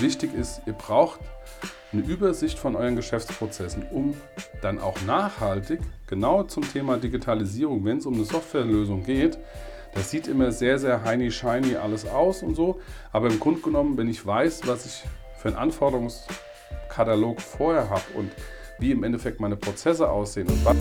wichtig ist, ihr braucht eine Übersicht von euren Geschäftsprozessen, um dann auch nachhaltig, genau zum Thema Digitalisierung, wenn es um eine Softwarelösung geht, das sieht immer sehr, sehr heiny shiny alles aus und so, aber im Grunde genommen, wenn ich weiß, was ich für einen Anforderungskatalog vorher habe und wie im Endeffekt meine Prozesse aussehen und was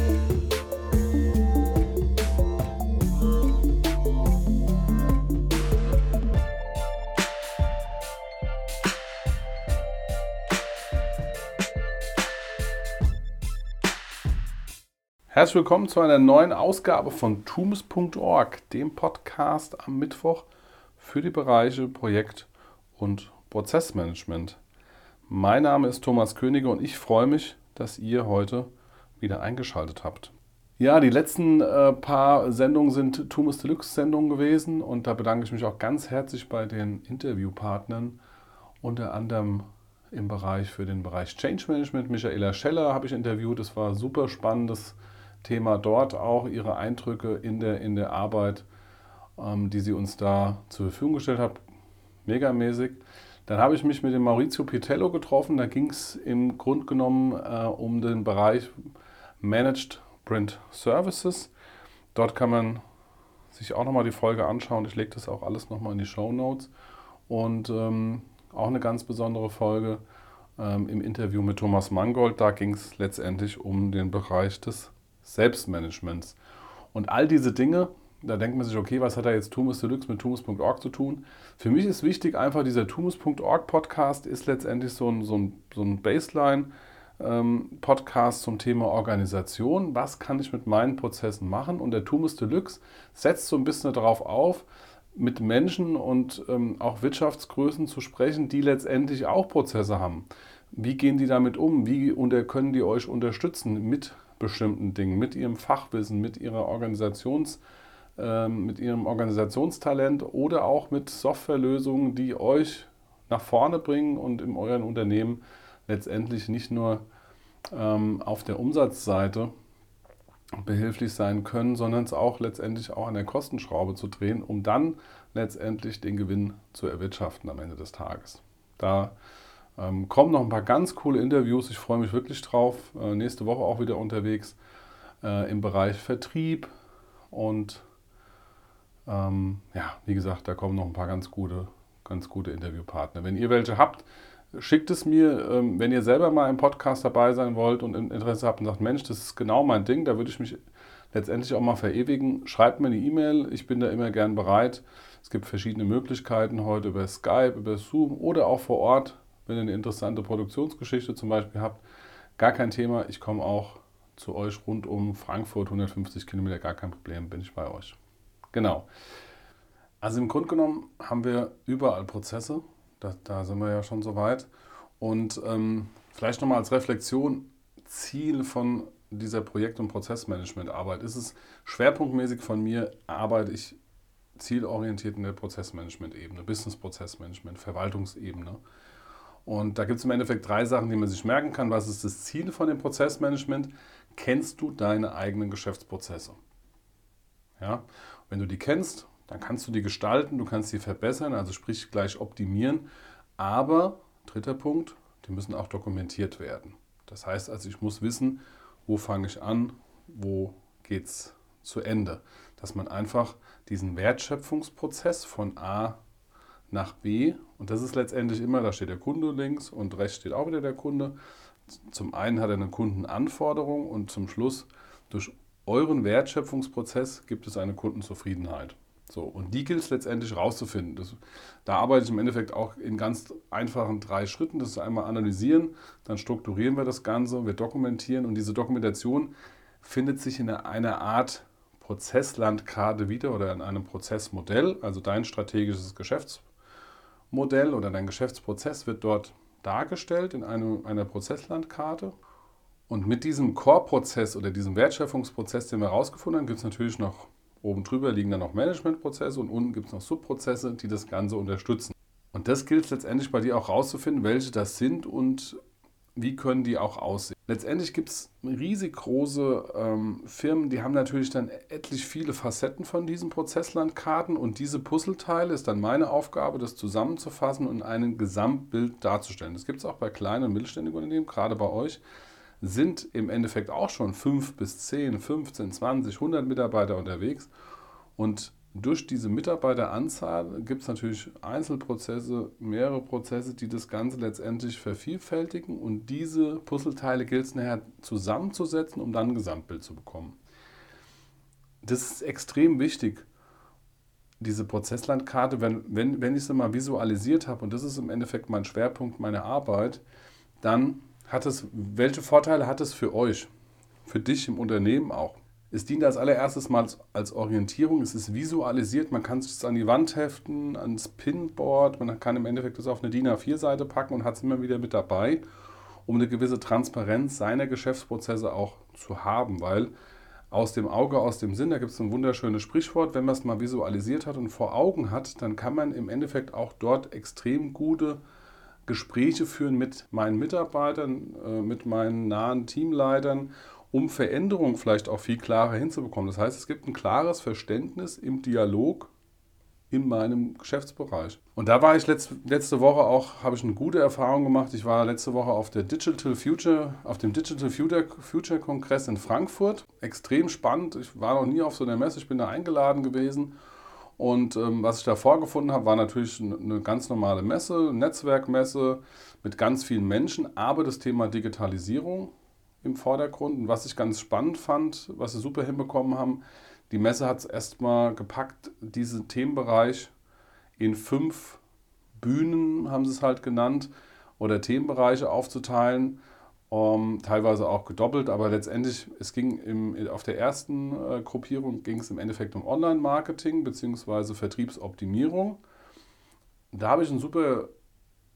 Herzlich willkommen zu einer neuen Ausgabe von tumus.org, dem Podcast am Mittwoch für die Bereiche Projekt- und Prozessmanagement. Mein Name ist Thomas Könige und ich freue mich, dass ihr heute wieder eingeschaltet habt. Ja, die letzten äh, paar Sendungen sind Tumus Deluxe Sendungen gewesen und da bedanke ich mich auch ganz herzlich bei den Interviewpartnern, unter anderem im Bereich für den Bereich Change Management. Michaela Scheller habe ich interviewt, das war super spannendes Thema dort auch ihre Eindrücke in der, in der Arbeit, ähm, die sie uns da zur Verfügung gestellt hat. Megamäßig. Dann habe ich mich mit dem Maurizio Pitello getroffen. Da ging es im Grunde genommen äh, um den Bereich Managed Print Services. Dort kann man sich auch nochmal die Folge anschauen. Ich lege das auch alles nochmal in die Show Notes. Und ähm, auch eine ganz besondere Folge ähm, im Interview mit Thomas Mangold. Da ging es letztendlich um den Bereich des Selbstmanagements. Und all diese Dinge, da denkt man sich, okay, was hat da jetzt Tumus Deluxe mit Tumus.org zu tun? Für mich ist wichtig, einfach dieser Tumus.org Podcast ist letztendlich so ein, so ein, so ein Baseline. Podcast zum Thema Organisation. Was kann ich mit meinen Prozessen machen? Und der Tumus Deluxe setzt so ein bisschen darauf auf, mit Menschen und ähm, auch Wirtschaftsgrößen zu sprechen, die letztendlich auch Prozesse haben. Wie gehen die damit um? Wie unter, können die euch unterstützen mit bestimmten Dingen, mit ihrem Fachwissen, mit ihrer Organisations, äh, mit ihrem Organisationstalent oder auch mit Softwarelösungen, die euch nach vorne bringen und in euren Unternehmen letztendlich nicht nur ähm, auf der Umsatzseite behilflich sein können, sondern es auch letztendlich auch an der Kostenschraube zu drehen, um dann letztendlich den Gewinn zu erwirtschaften am Ende des Tages. Da ähm, kommen noch ein paar ganz coole Interviews. Ich freue mich wirklich drauf. Äh, nächste Woche auch wieder unterwegs äh, im Bereich Vertrieb. Und ähm, ja, wie gesagt, da kommen noch ein paar ganz gute, ganz gute Interviewpartner. Wenn ihr welche habt, schickt es mir. Ähm, wenn ihr selber mal im Podcast dabei sein wollt und Interesse habt und sagt, Mensch, das ist genau mein Ding, da würde ich mich letztendlich auch mal verewigen. Schreibt mir eine E-Mail. Ich bin da immer gern bereit. Es gibt verschiedene Möglichkeiten heute über Skype, über Zoom oder auch vor Ort wenn ihr eine interessante Produktionsgeschichte zum Beispiel habt, gar kein Thema. Ich komme auch zu euch rund um Frankfurt, 150 Kilometer, gar kein Problem, bin ich bei euch. Genau. Also im Grunde genommen haben wir überall Prozesse, da, da sind wir ja schon so weit. Und ähm, vielleicht nochmal als Reflexion, Ziel von dieser Projekt- und Prozessmanagement-Arbeit ist es schwerpunktmäßig von mir, arbeite ich zielorientiert in der Prozessmanagement-Ebene, Business-Prozessmanagement, Verwaltungsebene. Und da gibt es im Endeffekt drei Sachen, die man sich merken kann. Was ist das Ziel von dem Prozessmanagement? Kennst du deine eigenen Geschäftsprozesse? Ja? Wenn du die kennst, dann kannst du die gestalten, du kannst sie verbessern, also sprich gleich optimieren. Aber, dritter Punkt, die müssen auch dokumentiert werden. Das heißt also, ich muss wissen, wo fange ich an, wo geht es zu Ende. Dass man einfach diesen Wertschöpfungsprozess von A nach B. Und das ist letztendlich immer, da steht der Kunde links und rechts steht auch wieder der Kunde. Zum einen hat er eine Kundenanforderung und zum Schluss durch euren Wertschöpfungsprozess gibt es eine Kundenzufriedenheit. So, und die gilt es letztendlich rauszufinden. Das, da arbeite ich im Endeffekt auch in ganz einfachen drei Schritten. Das ist einmal analysieren, dann strukturieren wir das Ganze, wir dokumentieren und diese Dokumentation findet sich in einer Art Prozesslandkarte wieder oder in einem Prozessmodell, also dein strategisches Geschäftsmodell. Modell oder dein Geschäftsprozess wird dort dargestellt in einem, einer Prozesslandkarte. Und mit diesem Core-Prozess oder diesem Wertschöpfungsprozess, den wir herausgefunden haben, gibt es natürlich noch, oben drüber liegen dann noch Managementprozesse und unten gibt es noch Subprozesse, die das Ganze unterstützen. Und das gilt letztendlich bei dir auch herauszufinden, welche das sind und wie können die auch aussehen. Letztendlich gibt es riesig große ähm, Firmen, die haben natürlich dann etlich viele Facetten von diesen Prozesslandkarten und diese Puzzleteile ist dann meine Aufgabe, das zusammenzufassen und ein Gesamtbild darzustellen. Das gibt es auch bei kleinen und mittelständigen Unternehmen, gerade bei euch sind im Endeffekt auch schon 5 bis 10, 15, 20, 100 Mitarbeiter unterwegs und durch diese Mitarbeiteranzahl gibt es natürlich Einzelprozesse, mehrere Prozesse, die das Ganze letztendlich vervielfältigen und diese Puzzleteile gilt es nachher zusammenzusetzen, um dann ein Gesamtbild zu bekommen. Das ist extrem wichtig, diese Prozesslandkarte, wenn, wenn, wenn ich sie mal visualisiert habe und das ist im Endeffekt mein Schwerpunkt meiner Arbeit, dann hat es, welche Vorteile hat es für euch, für dich im Unternehmen auch? Es dient als allererstes mal als Orientierung, es ist visualisiert, man kann es an die Wand heften, ans Pinboard, man kann im Endeffekt das auf eine DIN A4-Seite packen und hat es immer wieder mit dabei, um eine gewisse Transparenz seiner Geschäftsprozesse auch zu haben, weil aus dem Auge, aus dem Sinn, da gibt es ein wunderschönes Sprichwort, wenn man es mal visualisiert hat und vor Augen hat, dann kann man im Endeffekt auch dort extrem gute Gespräche führen mit meinen Mitarbeitern, äh, mit meinen nahen Teamleitern um Veränderungen vielleicht auch viel klarer hinzubekommen. Das heißt, es gibt ein klares Verständnis im Dialog in meinem Geschäftsbereich. Und da war ich letzte, Woche auch, habe ich eine gute Erfahrung gemacht. Ich war letzte Woche auf der Digital Future, auf dem Digital Future, Future Kongress in Frankfurt. Extrem spannend. Ich war noch nie auf so einer Messe. Ich bin da eingeladen gewesen. Und ähm, was ich da vorgefunden habe, war natürlich eine ganz normale Messe, Netzwerkmesse mit ganz vielen Menschen, aber das Thema Digitalisierung im Vordergrund. Und was ich ganz spannend fand, was sie super hinbekommen haben, die Messe hat es erstmal gepackt, diesen Themenbereich in fünf Bühnen, haben sie es halt genannt, oder Themenbereiche aufzuteilen. Um, teilweise auch gedoppelt, aber letztendlich, es ging im, auf der ersten äh, Gruppierung ging es im Endeffekt um Online-Marketing bzw. Vertriebsoptimierung. Da habe ich einen super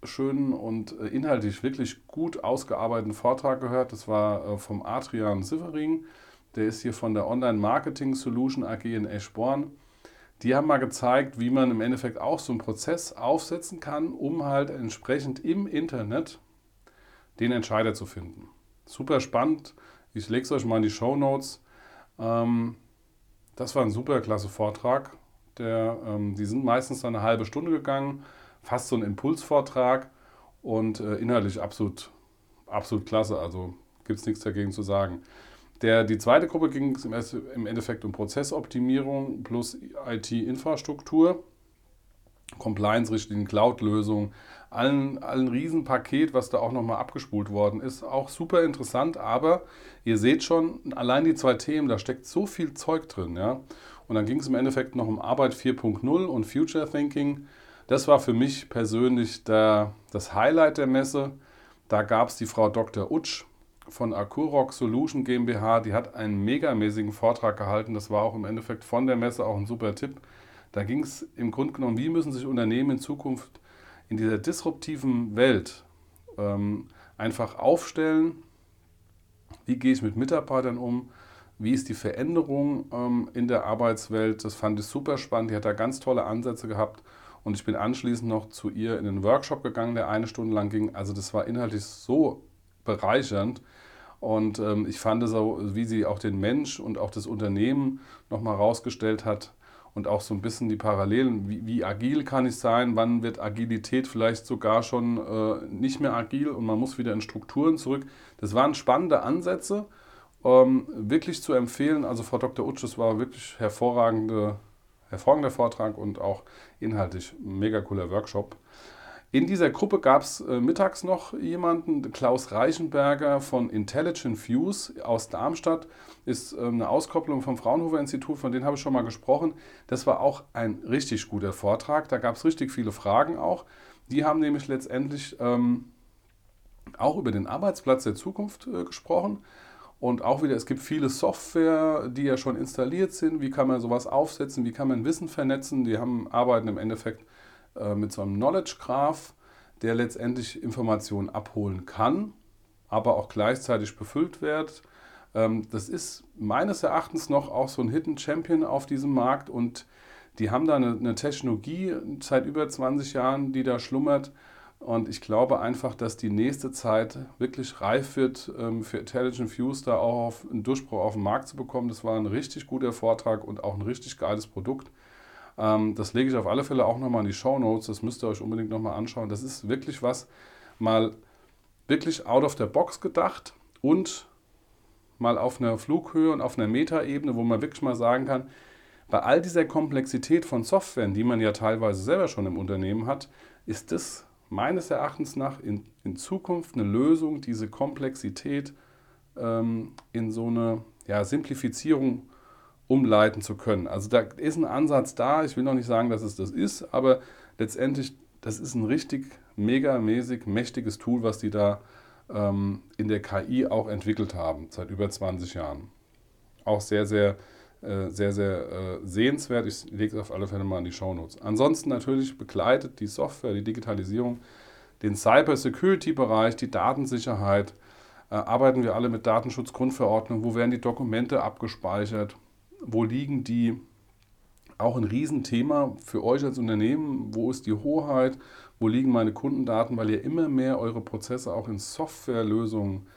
schönen und äh, inhaltlich wirklich gut ausgearbeiteten Vortrag gehört. Das war äh, vom Adrian Sievering. Der ist hier von der Online Marketing Solution AG in Eschborn. Die haben mal gezeigt, wie man im Endeffekt auch so einen Prozess aufsetzen kann, um halt entsprechend im Internet den Entscheider zu finden. Super spannend. Ich lege es euch mal in die Show Notes. Ähm, das war ein super klasse Vortrag. Der, ähm, die sind meistens eine halbe Stunde gegangen fast so ein Impulsvortrag und äh, inhaltlich absolut, absolut klasse. Also gibt es nichts dagegen zu sagen. Der, die zweite Gruppe ging es im Endeffekt um Prozessoptimierung plus IT-Infrastruktur, Compliance-Richtlinien, Cloud-Lösungen, allen, allen Riesenpaket, was da auch nochmal abgespult worden ist. Auch super interessant, aber ihr seht schon, allein die zwei Themen, da steckt so viel Zeug drin. Ja? Und dann ging es im Endeffekt noch um Arbeit 4.0 und Future Thinking. Das war für mich persönlich der, das Highlight der Messe. Da gab es die Frau Dr. Utsch von Akurok Solution GmbH. Die hat einen megamäßigen Vortrag gehalten. Das war auch im Endeffekt von der Messe auch ein super Tipp. Da ging es im Grunde genommen, wie müssen sich Unternehmen in Zukunft in dieser disruptiven Welt ähm, einfach aufstellen. Wie gehe ich mit Mitarbeitern um? Wie ist die Veränderung ähm, in der Arbeitswelt? Das fand ich super spannend. Die hat da ganz tolle Ansätze gehabt. Und ich bin anschließend noch zu ihr in den Workshop gegangen, der eine Stunde lang ging. Also das war inhaltlich so bereichernd. Und ähm, ich fand so, wie sie auch den Mensch und auch das Unternehmen nochmal rausgestellt hat und auch so ein bisschen die Parallelen, wie, wie, agil kann ich sein, wann wird Agilität vielleicht sogar schon äh, nicht mehr agil und man muss wieder in Strukturen zurück. Das waren spannende Ansätze, ähm, wirklich zu empfehlen. Also Frau Dr. Utsch, das war wirklich hervorragende hervorragender Vortrag und auch inhaltlich mega cooler Workshop. In dieser Gruppe gab es äh, mittags noch jemanden, Klaus Reichenberger von Intelligent Fuse aus Darmstadt, ist äh, eine Auskopplung vom Fraunhofer Institut, von denen habe ich schon mal gesprochen. Das war auch ein richtig guter Vortrag, da gab es richtig viele Fragen auch. Die haben nämlich letztendlich ähm, auch über den Arbeitsplatz der Zukunft äh, gesprochen und auch wieder, es gibt viele Software, die ja schon installiert sind. Wie kann man sowas aufsetzen? Wie kann man Wissen vernetzen? Die haben, arbeiten im Endeffekt äh, mit so einem Knowledge Graph, der letztendlich Informationen abholen kann, aber auch gleichzeitig befüllt wird. Ähm, das ist meines Erachtens noch auch so ein Hidden Champion auf diesem Markt und die haben da eine, eine Technologie seit über 20 Jahren, die da schlummert, Und ich glaube einfach, dass die nächste Zeit wirklich reif wird, ähm, für Intelligent Views da auch einen Durchbruch auf den Markt zu bekommen. Das war ein richtig guter Vortrag und auch ein richtig geiles Produkt. Ähm, das lege ich auf alle Fälle auch nochmal in die Show Notes. Das müsst ihr euch unbedingt nochmal anschauen. Das ist wirklich was, mal wirklich out of the box gedacht und mal auf einer Flughöhe und auf einer Metaebene, wo man wirklich mal sagen kann, bei all dieser Komplexität von Softwaren, die man ja teilweise selber schon im Unternehmen hat, ist das meines Erachtens nach in, in Zukunft eine Lösung, diese Komplexität ähm, in so eine ja, Simplifizierung umleiten zu können. Also da ist ein Ansatz da. Ich will noch nicht sagen, dass es das ist, aber letztendlich, das ist ein richtig megamäßig mächtiges Tool, was die da ähm, in der KI auch entwickelt haben, seit über 20 Jahren. Auch sehr, sehr, äh, sehr, sehr äh, sehenswert. Ich lege es auf alle Fälle mal in die Shownotes. Ansonsten natürlich begleitet die Software, die Digitalisierung, den Cyber-Security-Bereich, die Datensicherheit. Äh, arbeiten wir alle mit Datenschutzgrundverordnung? Wo werden die Dokumente abgespeichert? Wo liegen die? Auch ein Riesenthema für euch als Unternehmen. Wo ist die Hoheit? wo liegen meine Kundendaten, weil ihr immer mehr eure Prozesse auch in Softwarelösungen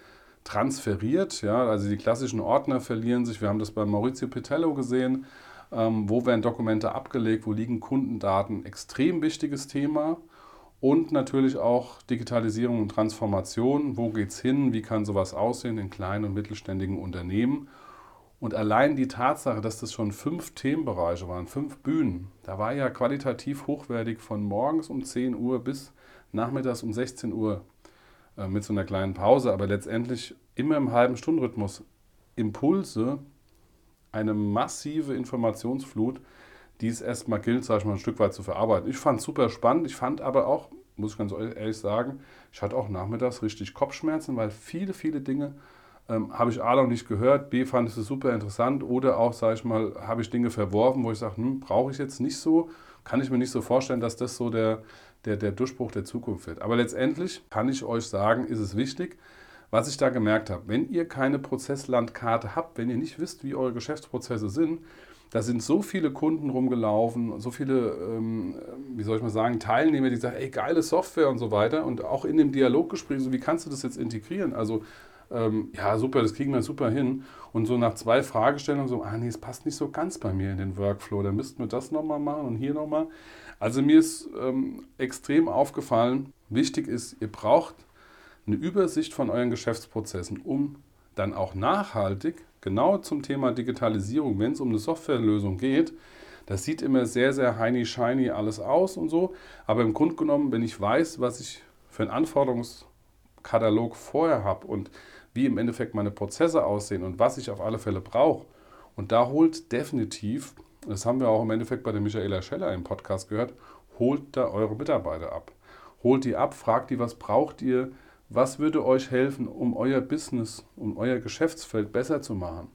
transferiert. Ja, also die klassischen Ordner verlieren sich. Wir haben das bei Maurizio Pitello gesehen. Ähm, wo werden Dokumente abgelegt? Wo liegen Kundendaten? Extrem wichtiges Thema. Und natürlich auch Digitalisierung und Transformation. Wo geht es hin? Wie kann sowas aussehen in kleinen und mittelständigen Unternehmen? Und allein die Tatsache, dass das schon fünf Themenbereiche waren, fünf Bühnen, da war ja qualitativ hochwertig von morgens um 10 Uhr bis nachmittags um 16 Uhr äh, mit so einer kleinen Pause, aber letztendlich immer im halben Stundenrhythmus Impulse, eine massive Informationsflut, die es erstmal gilt, sage ich mal, ein Stück weit zu verarbeiten. Ich fand es super spannend, ich fand aber auch, muss ich ganz ehrlich sagen, ich hatte auch nachmittags richtig Kopfschmerzen, weil viele, viele Dinge ähm, habe ich A noch nicht gehört, B fand ich es super interessant oder auch, sage ich mal, habe ich Dinge verworfen, wo ich sage, hm, brauche ich jetzt nicht so, kann ich mir nicht so vorstellen, dass das so der, der, der Durchbruch der Zukunft wird. Aber letztendlich kann ich euch sagen, ist es wichtig, was ich da gemerkt habe. Wenn ihr keine Prozesslandkarte habt, wenn ihr nicht wisst, wie eure Geschäftsprozesse sind, da sind so viele Kunden rumgelaufen, so viele, ähm, wie soll ich mal sagen, Teilnehmer, die sagen, ey, geile Software und so weiter. Und auch in dem Dialoggespräch, so wie kannst du das jetzt integrieren? Also ähm, ja, super, das kriegen wir super hin. Und so nach zwei Fragestellungen so, ah nee, es passt nicht so ganz bei mir in den Workflow, da müssten wir das nochmal machen und hier nochmal. Also mir ist ähm, extrem aufgefallen, wichtig ist, ihr braucht eine Übersicht von euren Geschäftsprozessen, um dann auch nachhaltig, genau zum Thema Digitalisierung, wenn es um eine Softwarelösung geht, das sieht immer sehr, sehr heiny shiny alles aus und so. Aber im Grunde genommen, wenn ich weiß, was ich für einen Anforderungskatalog vorher habe und wie im Endeffekt meine Prozesse aussehen und was ich auf alle Fälle brauche. Und da holt definitiv, das haben wir auch im Endeffekt bei der Michaela Scheller im Podcast gehört, holt da eure Mitarbeiter ab. Holt die ab, fragt die, was braucht ihr, was würde euch helfen, um euer Business, um euer Geschäftsfeld besser zu machen.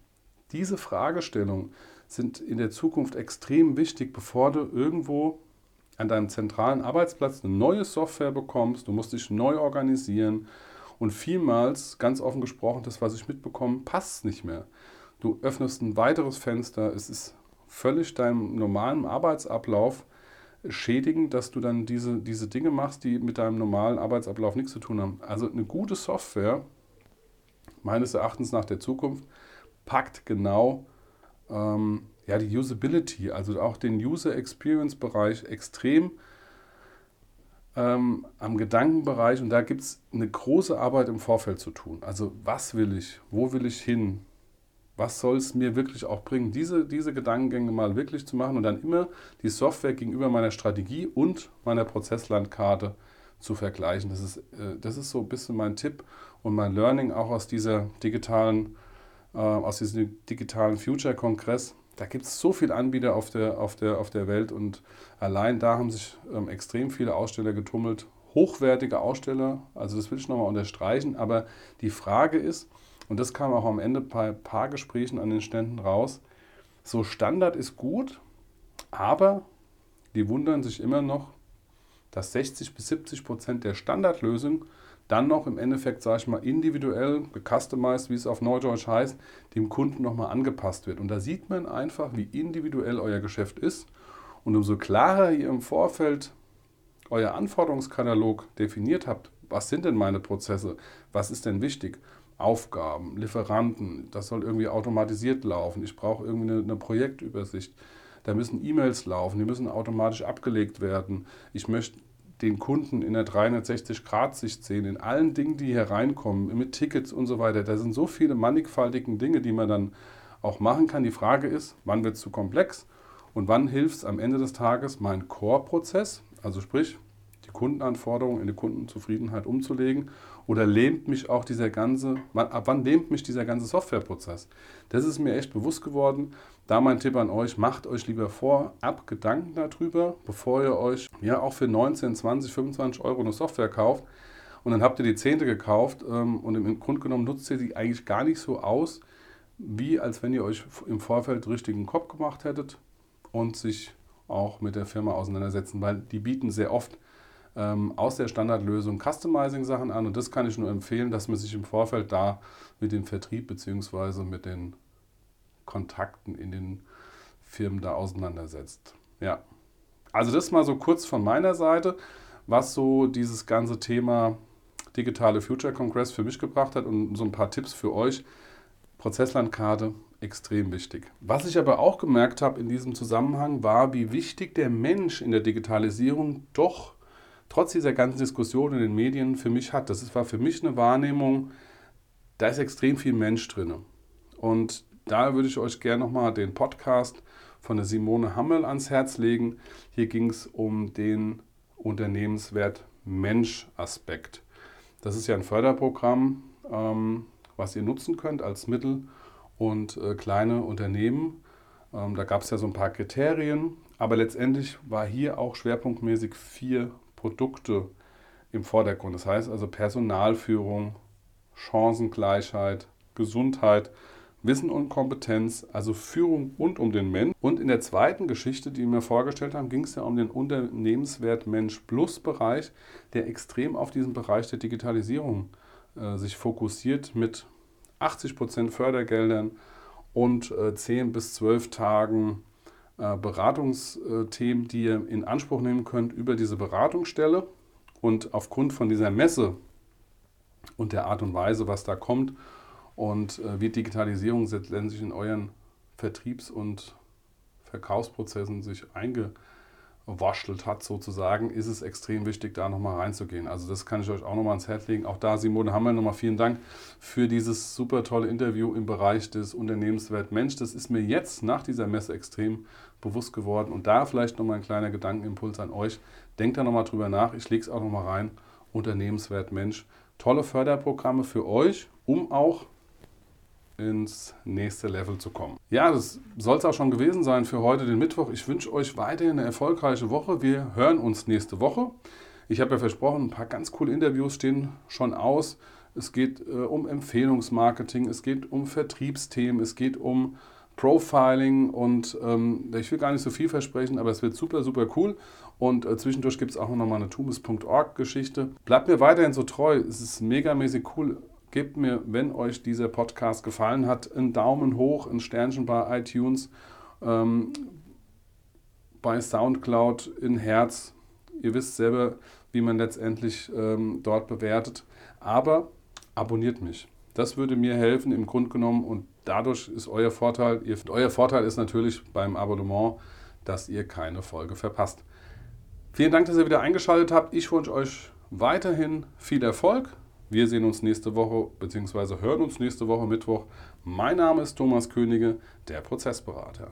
Diese Fragestellungen sind in der Zukunft extrem wichtig, bevor du irgendwo an deinem zentralen Arbeitsplatz eine neue Software bekommst. Du musst dich neu organisieren, und vielmals, ganz offen gesprochen, das, was ich mitbekomme, passt nicht mehr. Du öffnest ein weiteres Fenster, es ist völlig deinem normalen Arbeitsablauf schädigend, dass du dann diese, diese Dinge machst, die mit deinem normalen Arbeitsablauf nichts zu tun haben. Also eine gute Software, meines Erachtens nach der Zukunft, packt genau ähm, ja, die Usability, also auch den User Experience Bereich extrem ähm, am Gedankenbereich und da gibt es eine große Arbeit im Vorfeld zu tun. Also was will ich, wo will ich hin, was soll es mir wirklich auch bringen, diese, diese Gedankengänge mal wirklich zu machen und dann immer die Software gegenüber meiner Strategie und meiner Prozesslandkarte zu vergleichen. Das ist, äh, das ist so ein bisschen mein Tipp und mein Learning auch aus dieser digitalen, äh, aus diesem digitalen Future-Kongress da gibt es so viele Anbieter auf der, auf, der, auf der Welt und allein da haben sich ähm, extrem viele Aussteller getummelt. Hochwertige Aussteller, also das will ich nochmal unterstreichen, aber die Frage ist, und das kam auch am Ende bei ein paar Gesprächen an den Ständen raus, so Standard ist gut, aber die wundern sich immer noch, dass 60 bis 70 Prozent der Standardlösungen dann noch im Endeffekt, sage ich mal, individuell, gecustomized, wie es auf Neudeutsch heißt, dem Kunden nochmal angepasst wird. Und da sieht man einfach, wie individuell euer Geschäft ist. Und umso klarer ihr im Vorfeld euer Anforderungskatalog definiert habt, was sind denn meine Prozesse, was ist denn wichtig, Aufgaben, Lieferanten, das soll irgendwie automatisiert laufen, ich brauche irgendwie eine, eine Projektübersicht, da müssen E-Mails laufen, die müssen automatisch abgelegt werden, ich möchte den Kunden in der 360-Grad-Sicht sehen, in allen Dingen, die hier reinkommen, mit Tickets und so weiter. Da sind so viele mannigfaltige Dinge, die man dann auch machen kann. Die Frage ist, wann wird es zu komplex und wann hilft es am Ende des Tages, meinen Core-Prozess, also sprich Kundenanforderungen in die Kundenzufriedenheit umzulegen oder lähmt mich auch dieser ganze, ab wann lähmt mich dieser ganze Softwareprozess? Das ist mir echt bewusst geworden. Da mein Tipp an euch, macht euch lieber vorab Gedanken darüber, bevor ihr euch ja auch für 19, 20, 25 Euro eine Software kauft und dann habt ihr die Zehnte gekauft ähm, und im Grunde genommen nutzt ihr die eigentlich gar nicht so aus, wie als wenn ihr euch im Vorfeld richtigen Kopf gemacht hättet und sich auch mit der Firma auseinandersetzen, weil die bieten sehr oft aus der Standardlösung Customizing-Sachen an. Und das kann ich nur empfehlen, dass man sich im Vorfeld da mit dem Vertrieb bzw. mit den Kontakten in den Firmen da auseinandersetzt. Ja, also das mal so kurz von meiner Seite, was so dieses ganze Thema digitale Future Congress für mich gebracht hat und so ein paar Tipps für euch. Prozesslandkarte, extrem wichtig. Was ich aber auch gemerkt habe in diesem Zusammenhang war, wie wichtig der Mensch in der Digitalisierung doch trotz dieser ganzen Diskussion in den Medien für mich hat. Das war für mich eine Wahrnehmung, da ist extrem viel Mensch drin. Und da würde ich euch gerne nochmal den Podcast von der Simone Hammel ans Herz legen. Hier ging es um den Unternehmenswert Mensch-Aspekt. Das ist ja ein Förderprogramm, ähm, was ihr nutzen könnt als Mittel- und äh, kleine Unternehmen. Ähm, da gab es ja so ein paar Kriterien, aber letztendlich war hier auch schwerpunktmäßig vier Produkte im Vordergrund. Das heißt also Personalführung, Chancengleichheit, Gesundheit, Wissen und Kompetenz, also Führung rund um den Mensch. Und in der zweiten Geschichte, die wir vorgestellt haben, ging es ja um den Unternehmenswert Mensch Plus Bereich, der extrem auf diesen Bereich der Digitalisierung äh, sich fokussiert mit 80% Fördergeldern und äh, 10 bis 12 Tagen Beratungsthemen, die ihr in Anspruch nehmen könnt über diese Beratungsstelle. Und aufgrund von dieser Messe und der Art und Weise, was da kommt und äh, wie Digitalisierung letztendlich in euren Vertriebs- und Verkaufsprozessen sich einge waschelt hat sozusagen, ist es extrem wichtig, da nochmal reinzugehen. Also das kann ich euch auch nochmal ans Herz legen. Auch da, Simone Hammer, nochmal vielen Dank für dieses super tolle Interview im Bereich des Unternehmenswert Mensch. Das ist mir jetzt nach dieser Messe extrem bewusst geworden. Und da vielleicht nochmal ein kleiner Gedankenimpuls an euch. Denkt da nochmal drüber nach. Ich lege es auch nochmal rein. Unternehmenswert Mensch. Tolle Förderprogramme für euch, um auch ins nächste Level zu kommen. Ja, das soll es auch schon gewesen sein für heute, den Mittwoch. Ich wünsche euch weiterhin eine erfolgreiche Woche. Wir hören uns nächste Woche. Ich habe ja versprochen, ein paar ganz coole Interviews stehen schon aus. Es geht äh, um Empfehlungsmarketing, es geht um Vertriebsthemen, es geht um Profiling und ähm, ich will gar nicht so viel versprechen, aber es wird super, super cool. Und äh, zwischendurch gibt es auch nochmal eine tumis.org-Geschichte. Bleibt mir weiterhin so treu, es ist megamäßig cool Gebt mir, wenn euch dieser Podcast gefallen hat, einen Daumen hoch, ein Sternchen bei iTunes, ähm, bei Soundcloud, in Herz. Ihr wisst selber, wie man letztendlich ähm, dort bewertet. Aber abonniert mich. Das würde mir helfen im Grunde genommen und dadurch ist euer Vorteil, ihr, euer Vorteil ist natürlich beim Abonnement, dass ihr keine Folge verpasst. Vielen Dank, dass ihr wieder eingeschaltet habt. Ich wünsche euch weiterhin viel Erfolg. Wir sehen uns nächste Woche bzw. hören uns nächste Woche Mittwoch. Mein Name ist Thomas Könige, der Prozessberater.